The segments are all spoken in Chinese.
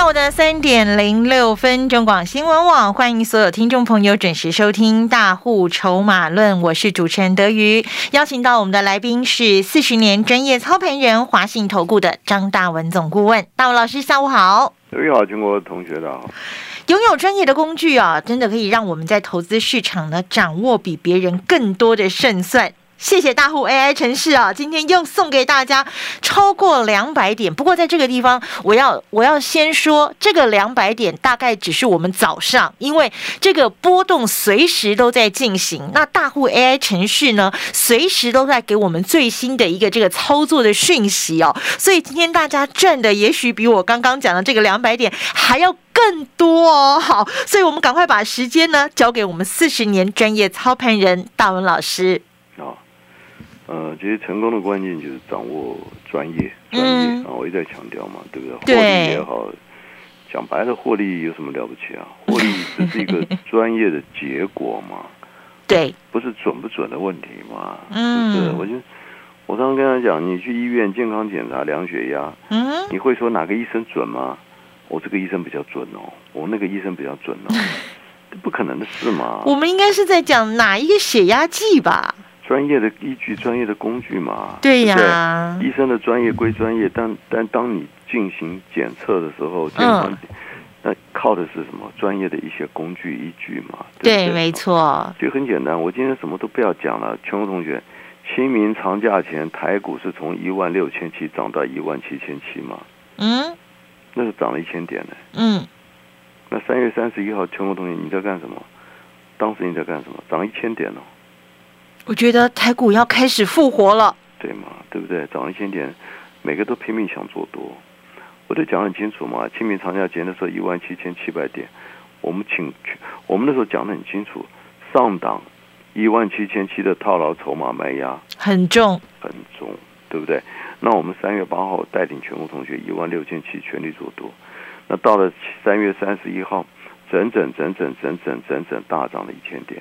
下午的三点零六分，中广新闻网欢迎所有听众朋友准时收听《大户筹码论》，我是主持人德瑜，邀请到我们的来宾是四十年专业操盘人华信投顾的张大文总顾问，大文老师下午好。德瑜好，全国同学的好。拥有专业的工具啊，真的可以让我们在投资市场呢掌握比别人更多的胜算。谢谢大户 AI 城市啊，今天又送给大家超过两百点。不过在这个地方，我要我要先说，这个两百点大概只是我们早上，因为这个波动随时都在进行。那大户 AI 城市呢，随时都在给我们最新的一个这个操作的讯息哦。所以今天大家赚的也许比我刚刚讲的这个两百点还要更多哦。好，所以我们赶快把时间呢交给我们四十年专业操盘人大文老师。呃，其实成功的关键就是掌握专业，专业啊，我一再强调嘛，对不对？对。获利也好，讲白了，获利有什么了不起啊？获利只是一个 专业的结果嘛，对，不是准不准的问题嘛。嗯。是，我就我刚刚跟他讲，你去医院健康检查量血压，嗯，你会说哪个医生准吗？我这个医生比较准哦，我那个医生比较准哦，不可能的事嘛。我们应该是在讲哪一个血压计吧？专业的依据，专业的工具嘛。对呀。医生的专业归专业，但但当你进行检测的时候，健康那靠的是什么？专业的一些工具依据嘛。对，没错。就很简单，我今天什么都不要讲了。全国同学，清明长假前，台股是从一万六千七涨到一万七千七嘛？嗯。那是涨了一千点呢。嗯。那三月三十一号，全国同学你在干什么？当时你在干什么？涨一千点哦。我觉得台股要开始复活了，对嘛？对不对？涨一千点，每个都拼命想做多。我都讲很清楚嘛。清明长假前的时候，一万七千七百点，我们请我们那时候讲的很清楚，上档一万七千七的套牢筹码卖压很重，很重，对不对？那我们三月八号带领全国同学一万六千七全力做多，那到了三月三十一号，整整整整整整整整大涨了一千点。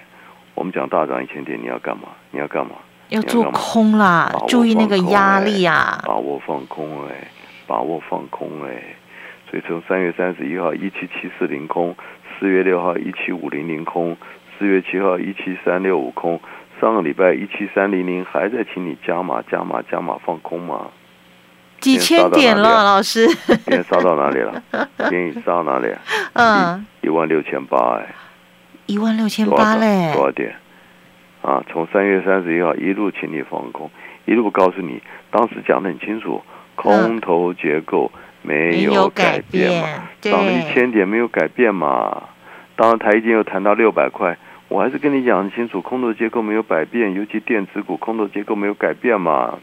我们讲大涨一千点，你要干嘛？你要干嘛？要做空啦，注意那个压力啊！把握放空哎，把握放空哎。所以从三月三十一号一七七四零空，四月六号一七五零零空，四月七号一七三六五空，上个礼拜一七三零零还在请你加码加码加码放空吗？几千点了，老师。今天杀到哪里了？今天杀到哪里？嗯，一万六千八哎。一万六千八嘞，多少？点？啊，从三月三十一号一路请你放空，一路告诉你，当时讲的很清楚，空头结构没有改变嘛，涨了一千点没有改变嘛。当然台积又谈到六百块，我还是跟你讲很清楚，空头结构没有改变，尤其电子股空头结构没有改变嘛。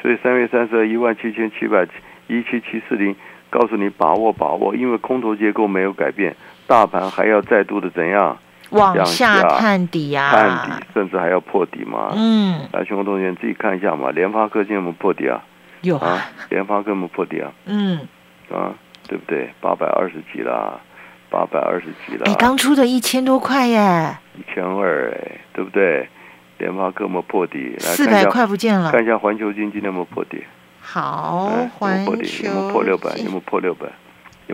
所以三月三十二一万七千七百一七七四零，告诉你把握把握，因为空头结构没有改变。大盘还要再度的怎样往下探底呀？探底，甚至还要破底嘛？嗯，来，全国同学你自己看一下嘛。联发科今天有没有破底啊？有啊，联发科有没有破底啊？嗯，啊，对不对？八百二十几啦，八百二十几啦。哎，刚出的一千多块耶，一千二哎，对不对？联发科有没有破底？四百块不见了。看一下环球金今天有没有破底？好，环球有没有破六百？有没有破六百？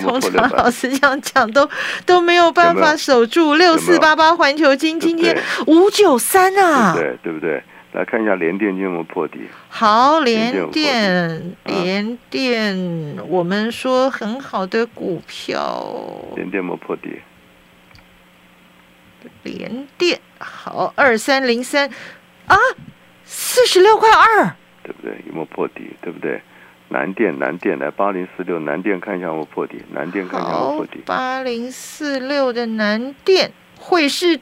通常老师这样讲都都没有办法守住六四八八环球金今天五九三啊，对对不对？来看一下联电有没有破底？好，联电联电，我们说很好的股票，联电有没有破底？联电好，二三零三啊，四十六块二，对不对？有没有破底？对不对？南电，南电来八零四六，南电看一下我破底，南电看一下我破底。八零四六的南电会是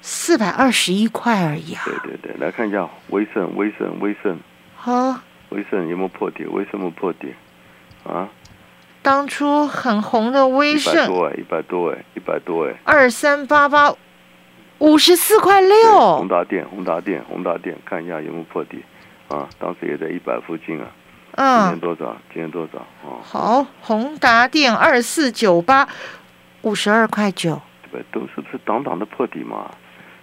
四百二十一块而已啊。对对对，来看一下威盛，威盛，威盛。好。威盛有没有破底？威盛有没破底？啊？当初很红的威盛。一百多哎，一百多哎，一百多哎。二三八八，五十四块六。宏达电，宏达电，宏达电，看一下有没有破底。啊，当时也在一百附近啊。今天多少？今天多少？哦，好，宏达电二四九八，五十二块九。对，都是不是挡挡的破底嘛？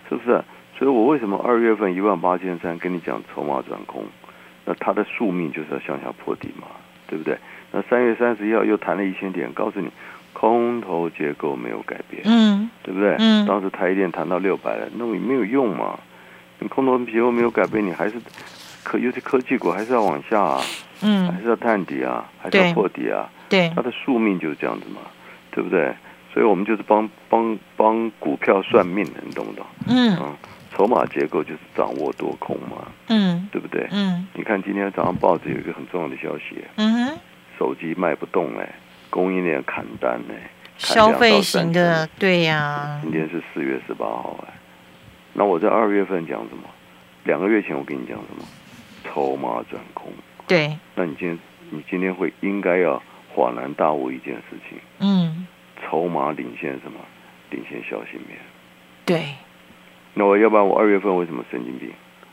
是不是？所以我为什么二月份一万八千三跟你讲筹码转空？那它的宿命就是要向下破底嘛，对不对？那三月三十一号又弹了一千点，告诉你空头结构没有改变，嗯，对不对？嗯，当时台电弹到六百了，那也没有用嘛。你空头结构没有改变，你还是科尤其科技股还是要往下啊。嗯，还是要探底啊，还是要破底啊？对，它的宿命就是这样子嘛，对不对？所以我们就是帮帮帮股票算命的，你懂不懂？嗯，筹码结构就是掌握多空嘛，嗯，对不对？嗯，你看今天早上报纸有一个很重要的消息，嗯哼，手机卖不动哎，供应链砍单哎，消费型的，对呀。今天是四月十八号哎，那我在二月份讲什么？两个月前我跟你讲什么？筹码转空。对，那你今天你今天会应该要恍然大悟一件事情，嗯，筹码领先什么？领先消息面。对。那我要不然我二月份为什么神经病？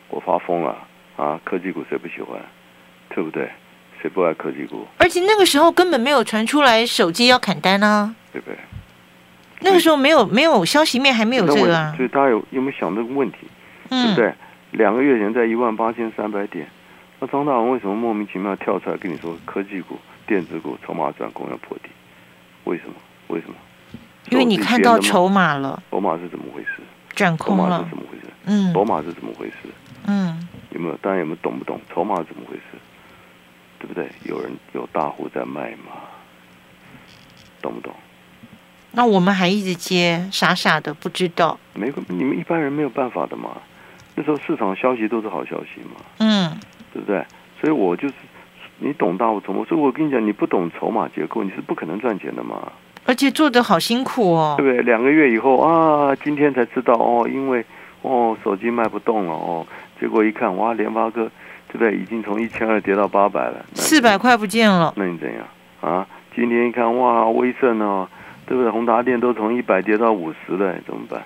我发疯了啊！科技股谁不喜欢？对不对？谁不爱科技股？而且那个时候根本没有传出来手机要砍单啊，对不对？那个时候没有没有消息面还没有这个啊。所以大家有有没有想这个问题？对不对？两个月前在一万八千三百点。那张大文为什么莫名其妙跳出来跟你说科技股、电子股筹码转空要破底？为什么？为什么？因为你看到筹码了。筹码是怎么回事？转空了。筹码是怎么回事？嗯。筹码是怎么回事？嗯。有没有？大家有没有懂不懂？筹码是怎么回事？对不对？有人有大户在卖嘛？懂不懂？那我们还一直接，傻傻的不知道。没，你们一般人没有办法的嘛。那时候市场消息都是好消息嘛。嗯。对不对？所以我就是你懂大我筹码，所以我跟你讲，你不懂筹码结构，你是不可能赚钱的嘛。而且做的好辛苦哦。对不对？两个月以后啊，今天才知道哦，因为哦手机卖不动了哦，结果一看哇，联发科对不对？已经从一千二跌到八百了，四百块不见了。那你怎样啊？今天一看哇，威盛哦，对不对？宏达电都从一百跌到五十了，怎么办？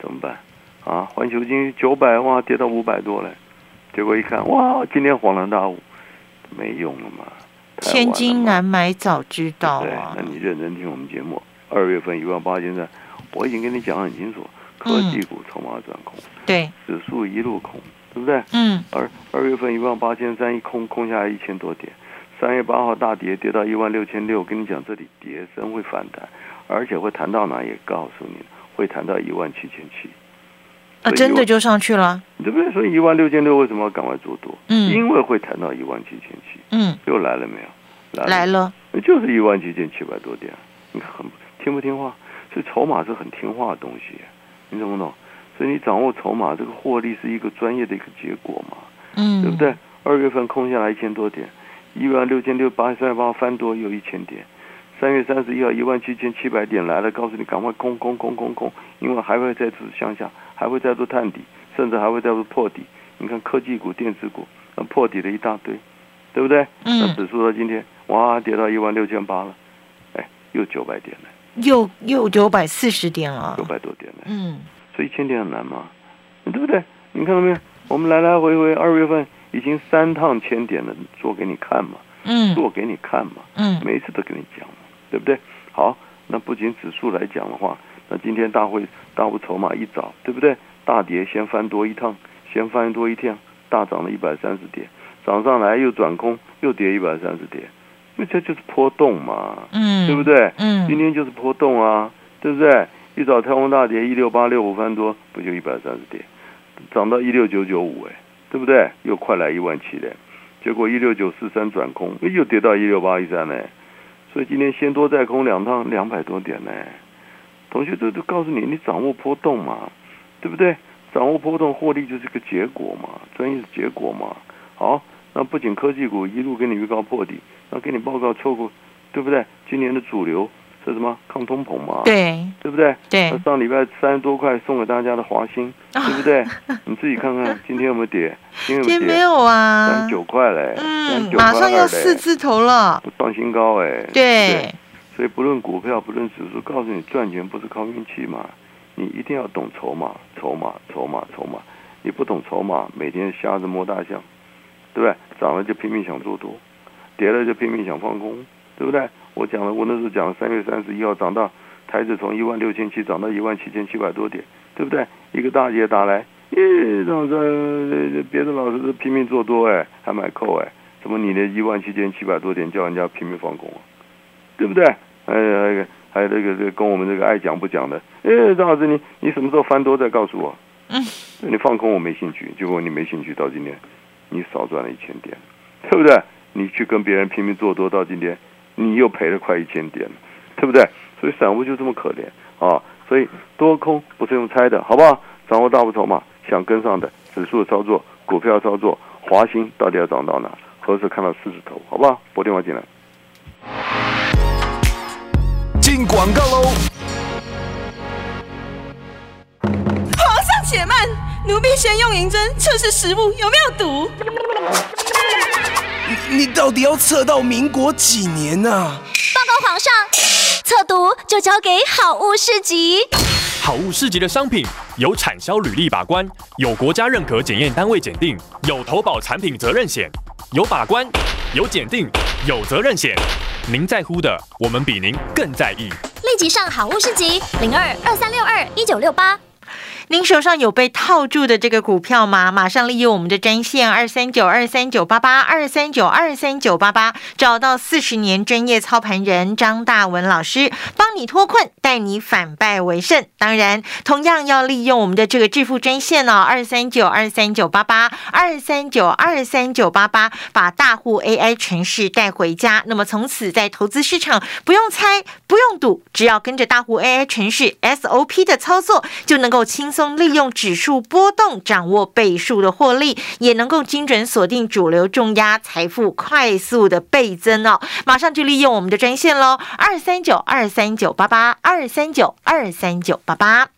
怎么办？啊，环球金九百哇，跌到五百多了。结果一看，哇！今天恍然大悟，没用了嘛。千金难买早知道啊！那你认真听我们节目，二月份一万八千三，我已经跟你讲很清楚，科技股筹码转空，对，指数一路空，对不对？嗯。而二月份一万八千三一空，空下来一千多点，三月八号大跌，跌到一万六千六。跟你讲，这里跌升会反弹，而且会弹到哪？也告诉你，会弹到一万七千七。啊，真的就上去了，对不对？所以一万六千六为什么要赶快做多？嗯，因为会谈到一万七千七，嗯，又来了没有？来了，就是一万七千七百多点。你看很听不听话？所以筹码是很听话的东西，你懂不懂？所以你掌握筹码，这个获利是一个专业的一个结果嘛，嗯，对不对？二月份空下来一千多点，一万六千六八三十八翻多又一千点，三月三十一号一万七千七百点来了，告诉你赶快空空空空空，因为还会再次向下。还会再度探底，甚至还会再度破底。你看科技股、电子股，那破底的一大堆，对不对？嗯。那指数到今天，哇，跌到一万六千八了，哎，又九百点了。又又九百四十点了。九百多点了。嗯。所以一千点很难吗？对不对？你看到没有？我们来来回回二月份已经三趟千点了，做给你看嘛。嗯。做给你看嘛。嗯。每一次都跟你讲嘛，对不对？好，那不仅指数来讲的话。那今天大会大户筹码一早，对不对？大跌先翻多一趟，先翻多一趟，大涨了一百三十点，涨上来又转空，又跌一百三十点，那这就是波动嘛，嗯，对不对？嗯，今天就是波动啊，对不对？一早太空大跌一六八六五翻多，不就一百三十点，涨到一六九九五，哎，对不对？又快来一万七嘞，结果一六九四三转空，又跌到一六八一三嘞，所以今天先多再空两趟，两百多点呢。同学都都告诉你，你掌握波动嘛，对不对？掌握波动获利就是个结果嘛，专业的结果嘛。好，那不仅科技股一路给你预告破底，那给你报告错过，对不对？今年的主流是什么？抗通膨嘛，对，对不对？对。那上礼拜三十多块送给大家的华兴，对不对？你自己看看今天有没有跌？今天没有啊，三十九块嘞，嗯，马上要四字头了，创新高哎，对。所以不论股票，不论指数，告诉你赚钱不是靠运气嘛，你一定要懂筹码，筹码，筹码，筹码。你不懂筹码，每天瞎子摸大象，对不对？涨了就拼命想做多，跌了就拼命想放空，对不对？我讲了，我那时候讲，三月三十一号涨到台子从一万六千七涨到一万七千七百多点，对不对？一个大姐打来，咦，老师，别的老师都拼命做多哎，还买扣哎，怎么你的一万七千七百多点叫人家拼命放空啊？对不对？还有还有那个这个跟我们这个爱讲不讲的，哎，张老师你你什么时候翻多再告诉我？嗯，你放空我没兴趣，结果你没兴趣到今天，你少赚了一千点，对不对？你去跟别人拼命做多到今天。你又赔了快一千点，对不对？所以散户就这么可怜啊！所以多空不是用猜的，好不好？掌握大部筹码，想跟上的指数的操作、股票操作，华兴到底要涨到哪？何时看到四字头？好不好？拨电话进来。进广告喽！皇上且慢，奴婢先用银针测试食物有没有毒。你到底要测到民国几年啊？报告皇上，测毒就交给好物市集。好物市集的商品有产销履历把关，有国家认可检验单位检定，有投保产品责任险，有把关，有检定，有责任险。您在乎的，我们比您更在意。立即上好物市集零二二三六二一九六八。您手上有被套住的这个股票吗？马上利用我们的专线二三九二三九八八二三九二三九八八，找到四十年专业操盘人张大文老师，帮你脱困，带你反败为胜。当然，同样要利用我们的这个致富专线哦，二三九二三九八八二三九二三九八八，把大户 AI 城市带回家。那么从此在投资市场不用猜，不用赌，只要跟着大户 AI 城市 SOP 的操作，就能够轻松。利用指数波动掌握倍数的获利，也能够精准锁定主流重压，财富快速的倍增哦！马上就利用我们的专线喽，二三九二三九八八二三九二三九八八。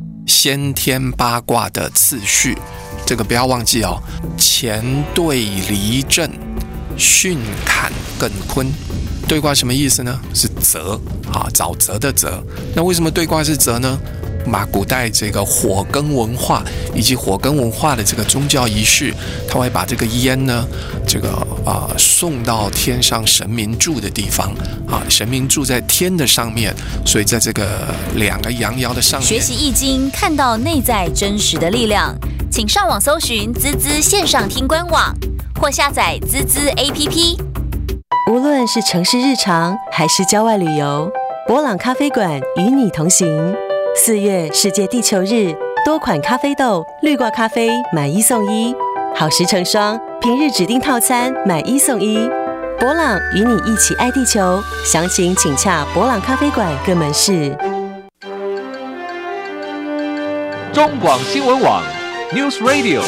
先天八卦的次序，这个不要忘记哦。乾兑离震，巽坎艮坤，对卦什么意思呢？是泽啊，沼泽的泽。那为什么对卦是泽呢？把古代这个火耕文化以及火耕文化的这个宗教仪式，他会把这个烟呢，这个啊送到天上神明住的地方啊，神明住在天的上面，所以在这个两个阳爻的上面，学习易经，看到内在真实的力量，请上网搜寻滋滋线上听官网或下载滋滋 APP。无论是城市日常还是郊外旅游，博朗咖啡馆与你同行。四月世界地球日，多款咖啡豆、绿挂咖啡买一送一，好时成双，平日指定套餐买一送一。博朗与你一起爱地球，详情请洽博朗咖啡馆各门市。中广新闻网，News Radio。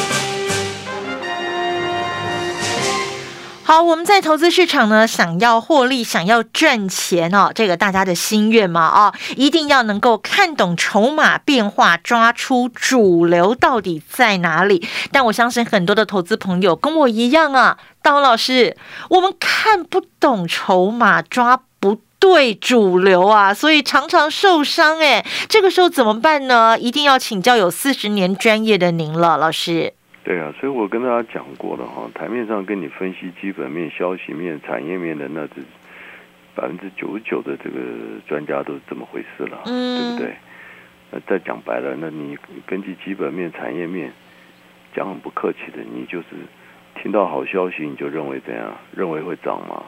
好，我们在投资市场呢，想要获利，想要赚钱哦，这个大家的心愿嘛，哦，一定要能够看懂筹码变化，抓出主流到底在哪里。但我相信很多的投资朋友跟我一样啊，大老师，我们看不懂筹码，抓不对主流啊，所以常常受伤。哎，这个时候怎么办呢？一定要请教有四十年专业的您了，老师。对啊，所以我跟大家讲过了哈，台面上跟你分析基本面、消息面、产业面的，那这百分之九十九的这个专家都是这么回事了，对不对？那再讲白了，那你根据基本面、产业面讲很不客气的，你就是听到好消息你就认为怎样？认为会涨吗？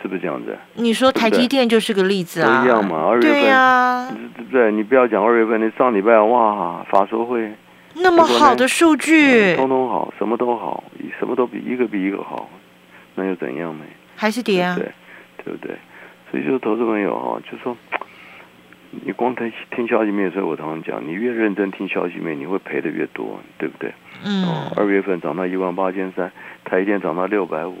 是不是这样子？你说台积电就是个例子啊，一样嘛。二月份，对不对？你不要讲二月份，你上礼拜哇，法说会。那么好的数据，通通好，什么都好，什么都比一个比一个好，那又怎样呢？还是跌啊？对，对不对？所以就是投资朋友哈，就说你光听听消息面，所以我常常讲，你越认真听消息面，你会赔的越多，对不对？嗯哦，二月份涨到一万八千三，台积电涨到六百五，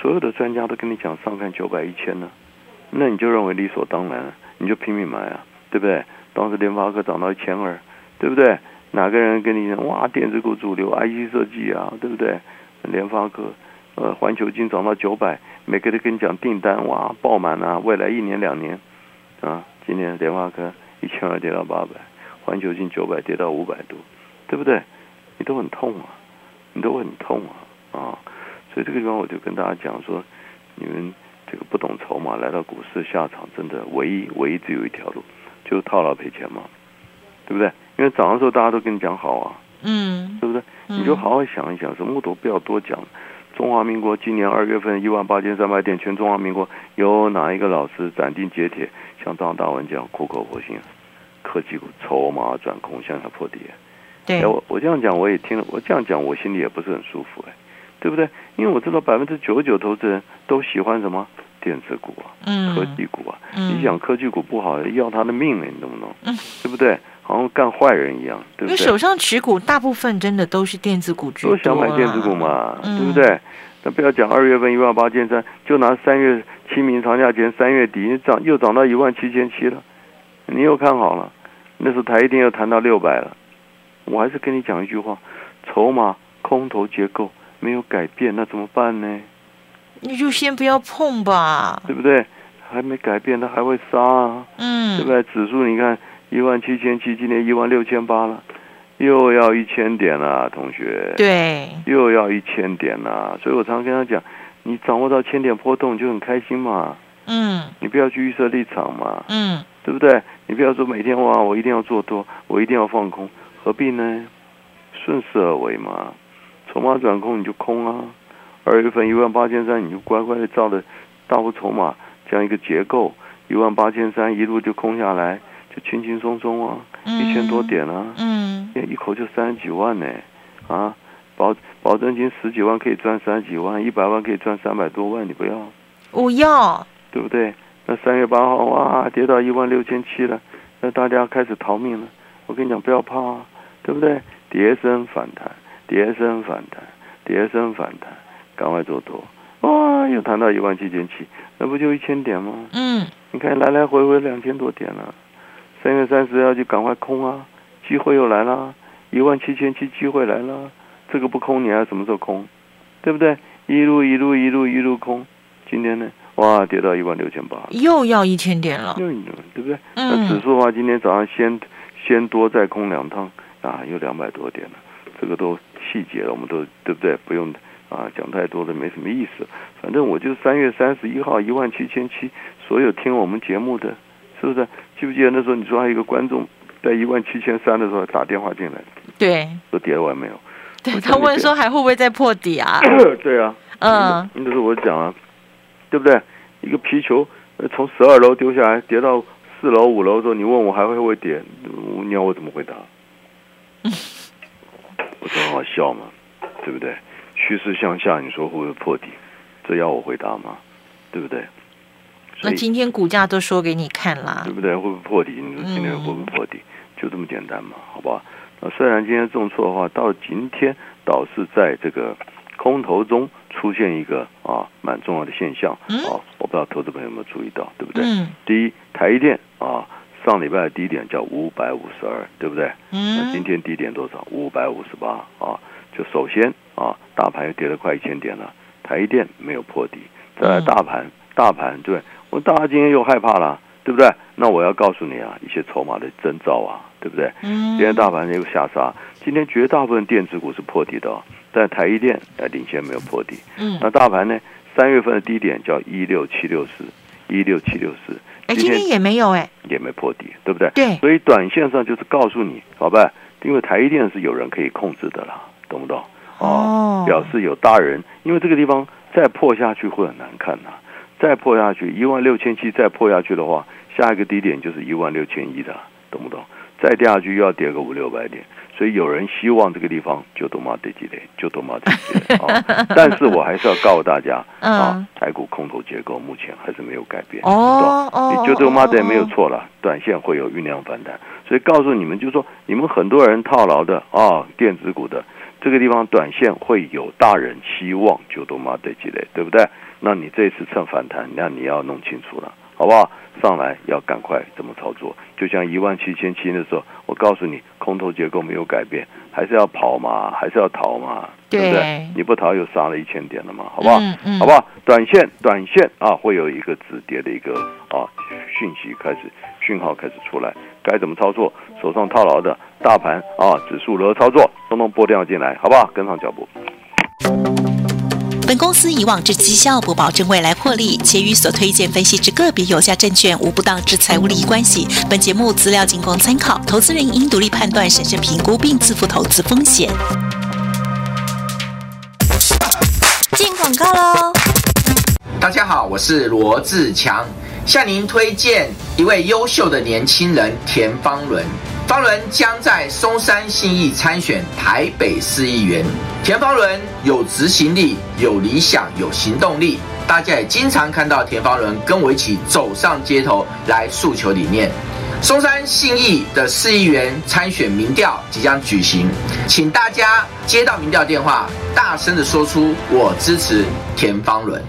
所有的专家都跟你讲上看九百一千呢，那你就认为理所当然了，你就拼命买啊，对不对？当时联发科涨到一千二，对不对？哪个人跟你讲哇，电子股主流 IC 设计啊，对不对？联发科，呃，环球金涨到九百，每个都跟你讲订单哇爆满啊，未来一年两年啊，今年联发科一千二跌到八百，环球金九百跌到五百多，对不对？你都很痛啊，你都很痛啊啊！所以这个地方我就跟大家讲说，你们这个不懂筹码来到股市下场，真的唯一唯一只有一条路，就是套牢赔钱嘛，对不对？因为涨的时候大家都跟你讲好啊，嗯对不对？你就好好想一想，什么都不要多讲。中华民国今年二月份一万八千三百点，全中华民国有哪一个老师斩钉截铁像张大文这样苦口婆心？科技股筹码转空，向下破底。对哎，，我我这样讲我也听了，我这样讲我心里也不是很舒服，哎，对不对？因为我知道百分之九十九投资人都喜欢什么电子股啊、嗯科技股啊。嗯你讲科技股不好，要他的命了，你懂不懂？嗯对不对？好像干坏人一样，对不对？因为手上持股大部分真的都是电子股居多都想买电子股嘛，嗯对不对？那不要讲二月份一万八千三，就拿三月清明长假前三月底你涨又涨到一万七千七了，你又看好了，那时候台一定又谈到六百了。我还是跟你讲一句话，筹码空头结构没有改变，那怎么办呢？你就先不要碰吧。对不对？还没改变，它还会杀啊，嗯，对不对？指数你看一万七千七，今年一万六千八了，又要一千点了，同学。对，又要一千点啦，所以我常常跟他讲，你掌握到千点波动就很开心嘛，嗯。你不要去预设立场嘛，嗯，对不对？你不要说每天哇，我一定要做多，我一定要放空，何必呢？顺势而为嘛，筹码转空你就空啊，二月份一万八千三你就乖乖的照着大户筹码这样一个结构，一万八千三一路就空下来，就轻轻松松啊，一千多点啊，嗯一口就三十几万呢，啊，保保证金十几万可以赚三十几万，一百万可以赚三百多万，你不要，我要，对不对？那三月八号哇，跌到一万六千七了，那大家开始逃命了。我跟你讲，不要怕、啊，对不对？跌升反弹，跌升反弹，跌升反弹，赶快做多。哇，又谈到一万七千七，那不就一千点吗？嗯你看来来回回两千多点了，三月三十要就赶快空啊，机会又来了，一万七千七机会来了，这个不空你还什么时候空？对不对？一路一路一路一路空，今天呢，哇，跌到一万六千八，又要一千点了。又对不对？嗯那指数的话，今天早上先先多再空两趟啊，又两百多点了，这个都细节了，我们都对不对？不用啊讲太多的，没什么意思。反正我就三月三十一号一万七千七，所有听我们节目的，是不是？记不记得那时候你说还有一个观众在一万七千三的时候打电话进来，对，说跌完没有？对他问说还会不会再破底啊？对啊，嗯，那时候我讲啊，对不对？一个皮球呃从十二楼丢下来，跌到四楼、五楼的时候，你问我还会不会跌？你要我怎么回答？我说很好笑嘛，对不对？趋势向下，你说会不会破底？这要我回答吗？对不对？那今天股价都说给你看啦对。不对？会不会破底？你说今天会不会破底？就这么简单嘛，好吧？那虽然今天重挫的话，到今天倒是在这个空头中出现一个啊蛮重要的现象嗯啊，我不知道投资朋友有没有注意到，对不对？嗯第一，台积电啊，上礼拜的低点叫五百五十二，对不对？那今嗯天低点多少？五百五十八啊。就首先啊，大盘又跌了快一千点了，台积电没有破底，再来嗯大盘，大盘对我大家今天又害怕了，对不对？那我要告诉你啊，一些筹码的征兆啊，对不对？嗯，今天大盘又下杀，今天绝大部分电子股是破底的、哦，但台一电呃领先没有破底。嗯，那大盘呢？三月份的低点叫一六七六四，一六七六四，哎，今天也没有哎。也没破底，对不对？对所以短线上就是告诉你，好吧？因为台一电是有人可以控制的啦，懂不懂？哦表示有大人，因为这个地方再破下去会很难看呐、再破下去一万六千七，再破下去的话，下一个低点就是一万六千一的，懂不懂？再跌下去又要跌个五六百点，所以有人希望这个地方就多妈得几雷，就多妈得几雷啊！但是我还是要告诉大家啊嗯，台股空头结构目前还是没有改变。哦哦，你就多妈的没有哦。错了，短线会有酝酿反弹，所以告诉你们，就是说你们很多人套牢的啊，电子股的，这个地方短线会有大人希望就多妈得积累，对不对？那你这次趁反弹，那你要弄清楚了，好不好？上来要赶快怎么操作？就像一万七千七的时候，我告诉你，空头结构没有改变，还是要跑嘛，还是要逃嘛，对不对？你不逃又杀了一千点了嘛，好不好？嗯嗯好不好？短线短线啊，会有一个止跌的一个啊讯息开始，讯号开始出来，该怎么操作？手上套牢的大盘啊，指数如何操作？通通拨掉进来，好不好？跟上脚步。本公司以往之绩效不保证未来获利，且与所推荐分析之个别有价证券无不当之财务利益关系。本节目资料仅供参考，投资人应独立判断、审慎评估并自负投资风险。进广告喽！大家好，我是罗志强，向您推荐一位优秀的年轻人田方伦。方伦将在松山信义参选台北市议员。田方伦有执行力、有理想、有行动力，大家也经常看到田方伦跟我一起走上街头来诉求理念。松山信义的市议员参选民调即将举行，请大家接到民调电话，大声的说出我支持田方伦。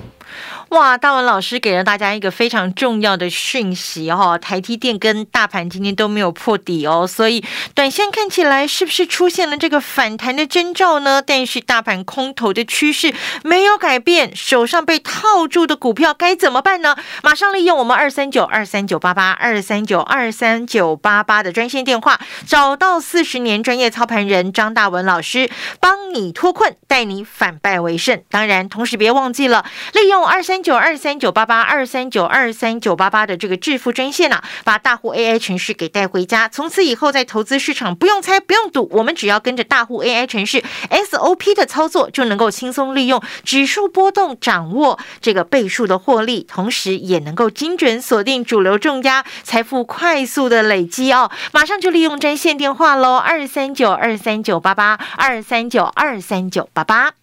哇，大文老师给了大家一个非常重要的讯息哦，台积电跟大盘今天都没有破底哦，所以短线看起来是不是出现了这个反弹的征兆呢？但是大盘空头的趋势没有改变，手上被套住的股票该怎么办呢？马上利用我们二三九二三九八八二三九二三九八八的专线电话，找到四十年专业操盘人张大文老师，帮你脱困，带你反败为胜。当然，同时别忘记了利用二三九二三九八八二三九二三九八八的这个致富专线啊，把大户 AI 城市给带回家。从此以后，在投资市场不用猜不用赌，我们只要跟着大户 AI 城市 SOP 的操作，就能够轻松利用指数波动，掌握这个倍数的获利，同时也能够精准锁定主流重压，财富快速的累积哦。马上就利用专线电话喽，二三九二三九八八二三九二三九八八。